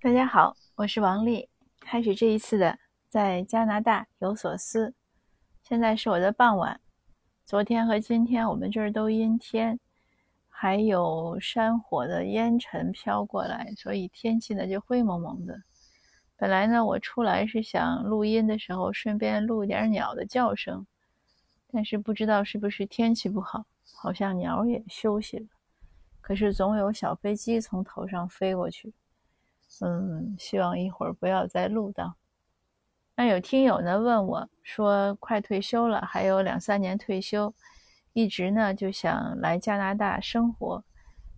大家好，我是王丽。开始这一次的在加拿大有所思。现在是我的傍晚。昨天和今天我们这儿都阴天，还有山火的烟尘飘过来，所以天气呢就灰蒙蒙的。本来呢，我出来是想录音的时候顺便录点鸟的叫声，但是不知道是不是天气不好，好像鸟也休息了。可是总有小飞机从头上飞过去。嗯，希望一会儿不要再录到。那有听友呢问我说，快退休了，还有两三年退休，一直呢就想来加拿大生活，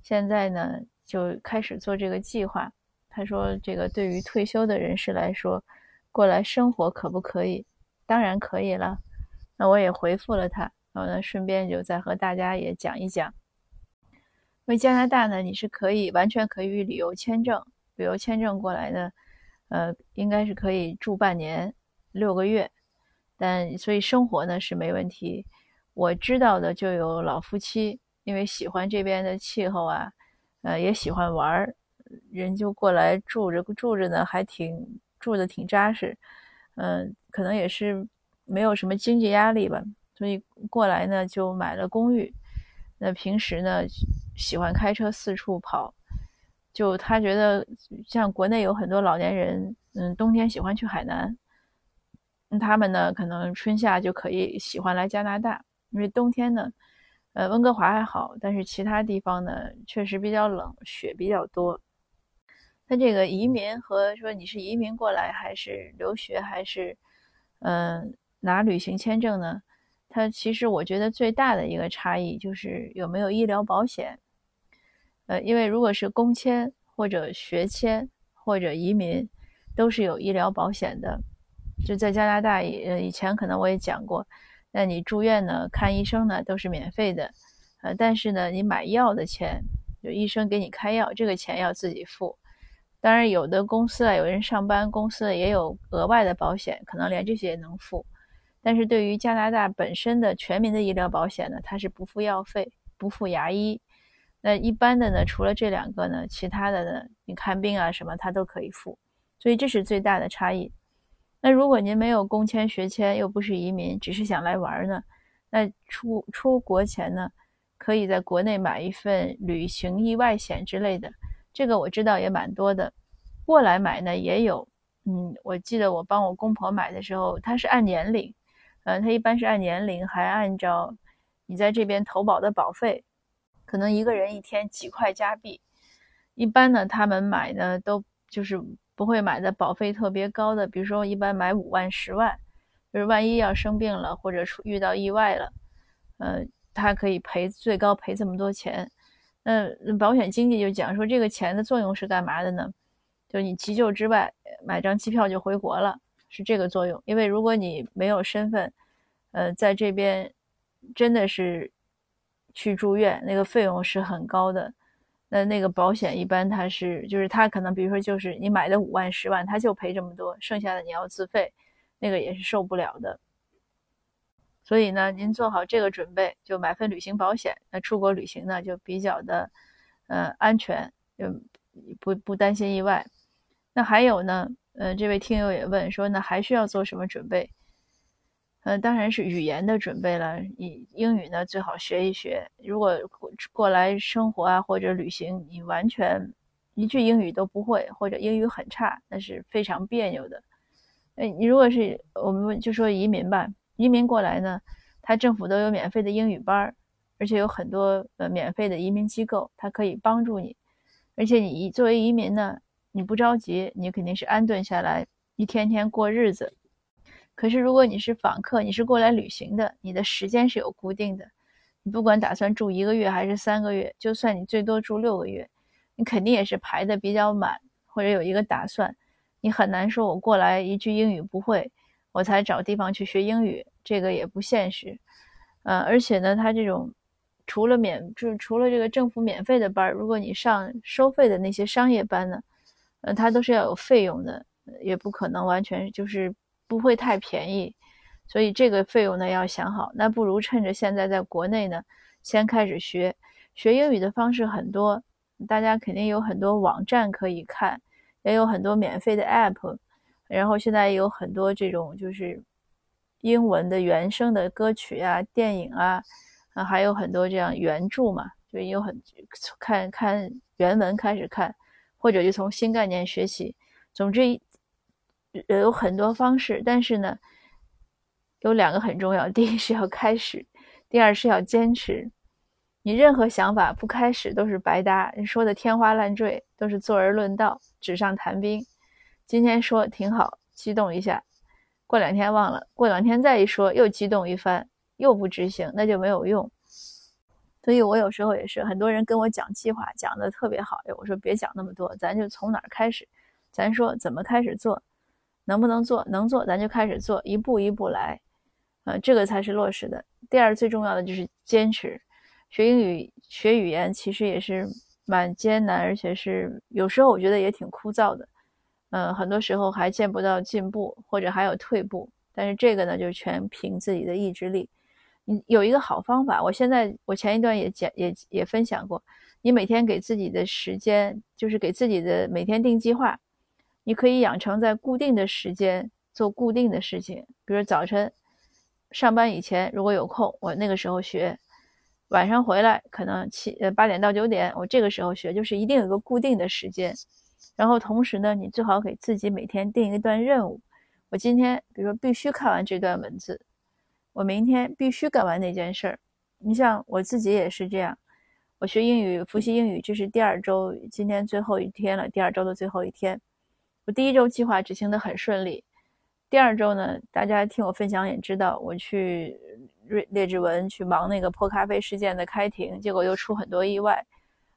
现在呢就开始做这个计划。他说，这个对于退休的人士来说，过来生活可不可以？当然可以了。那我也回复了他，然后呢顺便就再和大家也讲一讲，因为加拿大呢你是可以完全可以旅游签证。旅游签证过来呢，呃，应该是可以住半年六个月，但所以生活呢是没问题。我知道的就有老夫妻，因为喜欢这边的气候啊，呃，也喜欢玩儿，人就过来住着住着呢，还挺住的挺扎实，嗯，可能也是没有什么经济压力吧，所以过来呢就买了公寓。那平时呢喜欢开车四处跑。就他觉得，像国内有很多老年人，嗯，冬天喜欢去海南，他们呢可能春夏就可以喜欢来加拿大，因为冬天呢，呃，温哥华还好，但是其他地方呢确实比较冷，雪比较多。那这个移民和说你是移民过来还是留学还是，嗯，拿旅行签证呢？它其实我觉得最大的一个差异就是有没有医疗保险。呃，因为如果是工签或者学签或者移民，都是有医疗保险的。就在加拿大，呃，以前可能我也讲过，那你住院呢、看医生呢都是免费的，呃，但是呢，你买药的钱，就医生给你开药，这个钱要自己付。当然，有的公司啊，有人上班，公司也有额外的保险，可能连这些也能付。但是对于加拿大本身的全民的医疗保险呢，它是不付药费、不付牙医。那一般的呢，除了这两个呢，其他的呢，你看病啊什么，他都可以付，所以这是最大的差异。那如果您没有工签、学签，又不是移民，只是想来玩呢，那出出国前呢，可以在国内买一份旅行意外险之类的，这个我知道也蛮多的。过来买呢也有，嗯，我记得我帮我公婆买的时候，他是按年龄，呃，他一般是按年龄，还按照你在这边投保的保费。可能一个人一天几块加币，一般呢，他们买的都就是不会买的保费特别高的，比如说一般买五万、十万，就是万一要生病了或者出遇到意外了，呃，他可以赔最高赔这么多钱。那保险经纪就讲说，这个钱的作用是干嘛的呢？就你急救之外，买张机票就回国了，是这个作用。因为如果你没有身份，呃，在这边真的是。去住院那个费用是很高的，那那个保险一般它是就是它可能比如说就是你买的五万十万，它就赔这么多，剩下的你要自费，那个也是受不了的。所以呢，您做好这个准备，就买份旅行保险，那出国旅行呢就比较的呃安全，就不不担心意外。那还有呢，呃，这位听友也问说，那还需要做什么准备？呃，当然是语言的准备了。你英语呢，最好学一学。如果过来生活啊，或者旅行，你完全一句英语都不会，或者英语很差，那是非常别扭的。哎，你如果是我们就说移民吧，移民过来呢，他政府都有免费的英语班儿，而且有很多呃免费的移民机构，它可以帮助你。而且你作为移民呢，你不着急，你肯定是安顿下来，一天天过日子。可是，如果你是访客，你是过来旅行的，你的时间是有固定的。你不管打算住一个月还是三个月，就算你最多住六个月，你肯定也是排的比较满，或者有一个打算。你很难说我过来一句英语不会，我才找地方去学英语，这个也不现实。呃，而且呢，他这种除了免，就是除了这个政府免费的班，如果你上收费的那些商业班呢，呃，它都是要有费用的，也不可能完全就是。不会太便宜，所以这个费用呢要想好。那不如趁着现在在国内呢，先开始学学英语的方式很多，大家肯定有很多网站可以看，也有很多免费的 app，然后现在也有很多这种就是英文的原声的歌曲啊、电影啊，啊还有很多这样原著嘛，就有很看看原文开始看，或者就从新概念学习。总之，有很多方式，但是呢，有两个很重要：第一是要开始，第二是要坚持。你任何想法不开始都是白搭，你说的天花乱坠，都是坐而论道、纸上谈兵。今天说挺好，激动一下，过两天忘了，过两天再一说又激动一番，又不执行，那就没有用。所以我有时候也是，很多人跟我讲计划，讲的特别好，我说别讲那么多，咱就从哪儿开始，咱说怎么开始做，能不能做，能做咱就开始做，一步一步来，呃，这个才是落实的。第二最重要的就是坚持。学英语、学语言其实也是蛮艰难，而且是有时候我觉得也挺枯燥的。嗯，很多时候还见不到进步，或者还有退步。但是这个呢，就全凭自己的意志力。你有一个好方法，我现在我前一段也讲也也分享过。你每天给自己的时间，就是给自己的每天定计划。你可以养成在固定的时间做固定的事情，比如早晨上班以前如果有空，我那个时候学。晚上回来可能七呃八点到九点，我这个时候学，就是一定有一个固定的时间。然后同时呢，你最好给自己每天定一段任务。我今天比如说必须看完这段文字，我明天必须干完那件事儿。你像我自己也是这样，我学英语复习英语，这是第二周，今天最后一天了，第二周的最后一天。第一周计划执行的很顺利，第二周呢，大家听我分享也知道，我去瑞。列志文去忙那个破咖啡事件的开庭，结果又出很多意外。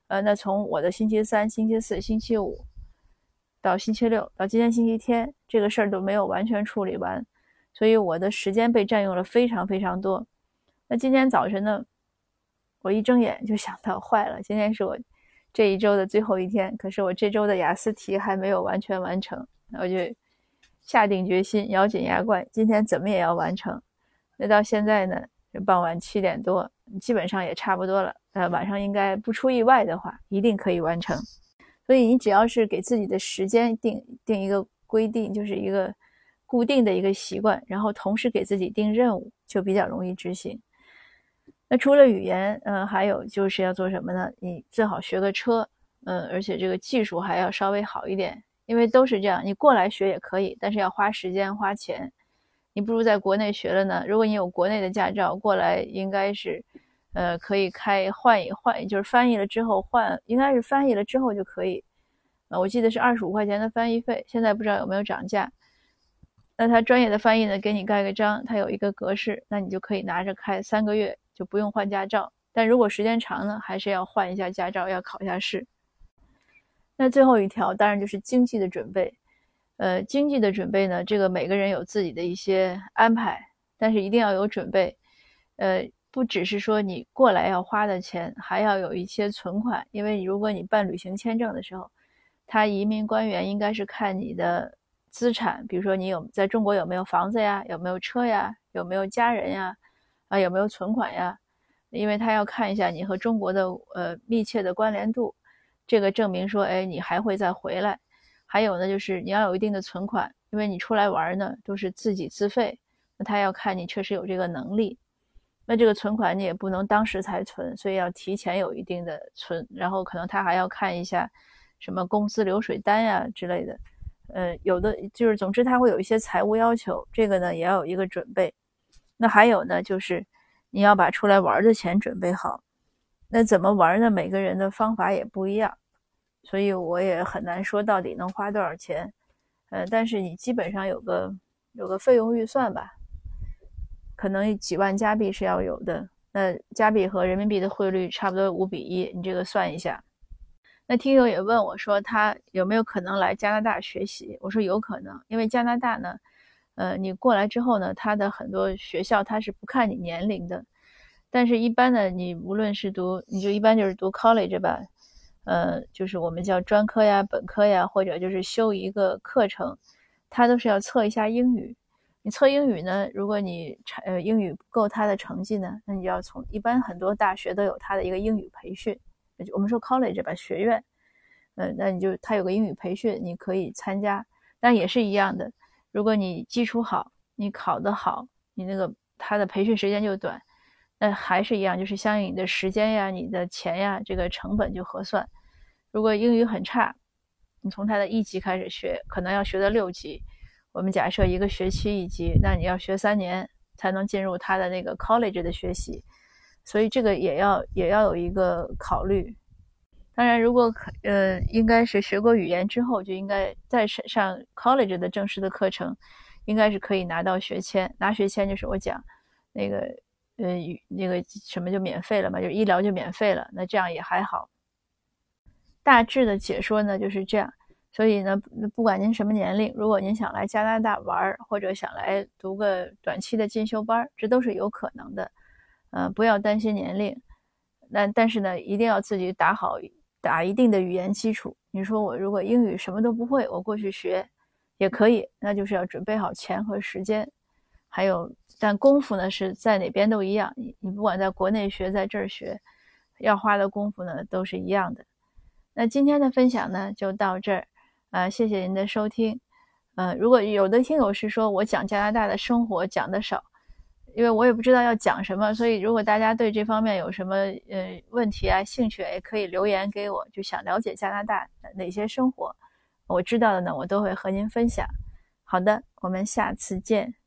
呃，那从我的星期三、星期四、星期五到星期六到今天星期天，这个事儿都没有完全处理完，所以我的时间被占用了非常非常多。那今天早晨呢，我一睁眼就想到坏了，今天是我这一周的最后一天，可是我这周的雅思题还没有完全完成，我就下定决心，咬紧牙关，今天怎么也要完成。那到现在呢，傍晚七点多，基本上也差不多了。呃，晚上应该不出意外的话，一定可以完成。所以你只要是给自己的时间定定一个规定，就是一个固定的一个习惯，然后同时给自己定任务，就比较容易执行。那除了语言，嗯，还有就是要做什么呢？你最好学个车，嗯，而且这个技术还要稍微好一点，因为都是这样，你过来学也可以，但是要花时间花钱。你不如在国内学了呢。如果你有国内的驾照过来，应该是，呃，可以开换一换，就是翻译了之后换，应该是翻译了之后就可以。呃，我记得是二十五块钱的翻译费，现在不知道有没有涨价。那他专业的翻译呢，给你盖个章，他有一个格式，那你就可以拿着开三个月，就不用换驾照。但如果时间长呢，还是要换一下驾照，要考一下试。那最后一条当然就是经济的准备。呃，经济的准备呢，这个每个人有自己的一些安排，但是一定要有准备。呃，不只是说你过来要花的钱，还要有一些存款，因为如果你办旅行签证的时候，他移民官员应该是看你的资产，比如说你有在中国有没有房子呀，有没有车呀，有没有家人呀，啊，有没有存款呀？因为他要看一下你和中国的呃密切的关联度，这个证明说，哎，你还会再回来。还有呢，就是你要有一定的存款，因为你出来玩呢都是自己自费，那他要看你确实有这个能力。那这个存款你也不能当时才存，所以要提前有一定的存。然后可能他还要看一下什么工资流水单呀之类的。呃，有的就是，总之他会有一些财务要求，这个呢也要有一个准备。那还有呢，就是你要把出来玩的钱准备好。那怎么玩呢？每个人的方法也不一样。所以我也很难说到底能花多少钱，呃，但是你基本上有个有个费用预算吧，可能几万加币是要有的。那加币和人民币的汇率差不多五比一，你这个算一下。那听友也问我说，他有没有可能来加拿大学习？我说有可能，因为加拿大呢，呃，你过来之后呢，他的很多学校他是不看你年龄的，但是一般呢，你无论是读，你就一般就是读 college 吧。呃，就是我们叫专科呀、本科呀，或者就是修一个课程，他都是要测一下英语。你测英语呢，如果你呃英语不够他的成绩呢，那你就要从一般很多大学都有他的一个英语培训，我们说 college 吧，学院。呃，那你就他有个英语培训，你可以参加。但也是一样的，如果你基础好，你考得好，你那个他的培训时间就短，那还是一样，就是相应你的时间呀、你的钱呀，这个成本就合算。如果英语很差，你从他的一级开始学，可能要学到六级。我们假设一个学期一级，那你要学三年才能进入他的那个 college 的学习，所以这个也要也要有一个考虑。当然，如果可呃，应该是学过语言之后，就应该再上上 college 的正式的课程，应该是可以拿到学签。拿学签就是我讲那个呃，那个什么就免费了嘛，就医疗就免费了。那这样也还好。大致的解说呢就是这样。所以呢，不管您什么年龄，如果您想来加拿大玩，或者想来读个短期的进修班，这都是有可能的。呃，不要担心年龄。那但是呢，一定要自己打好。打一定的语言基础，你说我如果英语什么都不会，我过去学也可以，那就是要准备好钱和时间，还有但功夫呢是在哪边都一样，你你不管在国内学，在这儿学，要花的功夫呢都是一样的。那今天的分享呢就到这儿，啊，谢谢您的收听，呃，如果有的听友是说我讲加拿大的生活讲的少。因为我也不知道要讲什么，所以如果大家对这方面有什么呃问题啊、兴趣，也可以留言给我。就想了解加拿大哪些生活，我知道的呢，我都会和您分享。好的，我们下次见。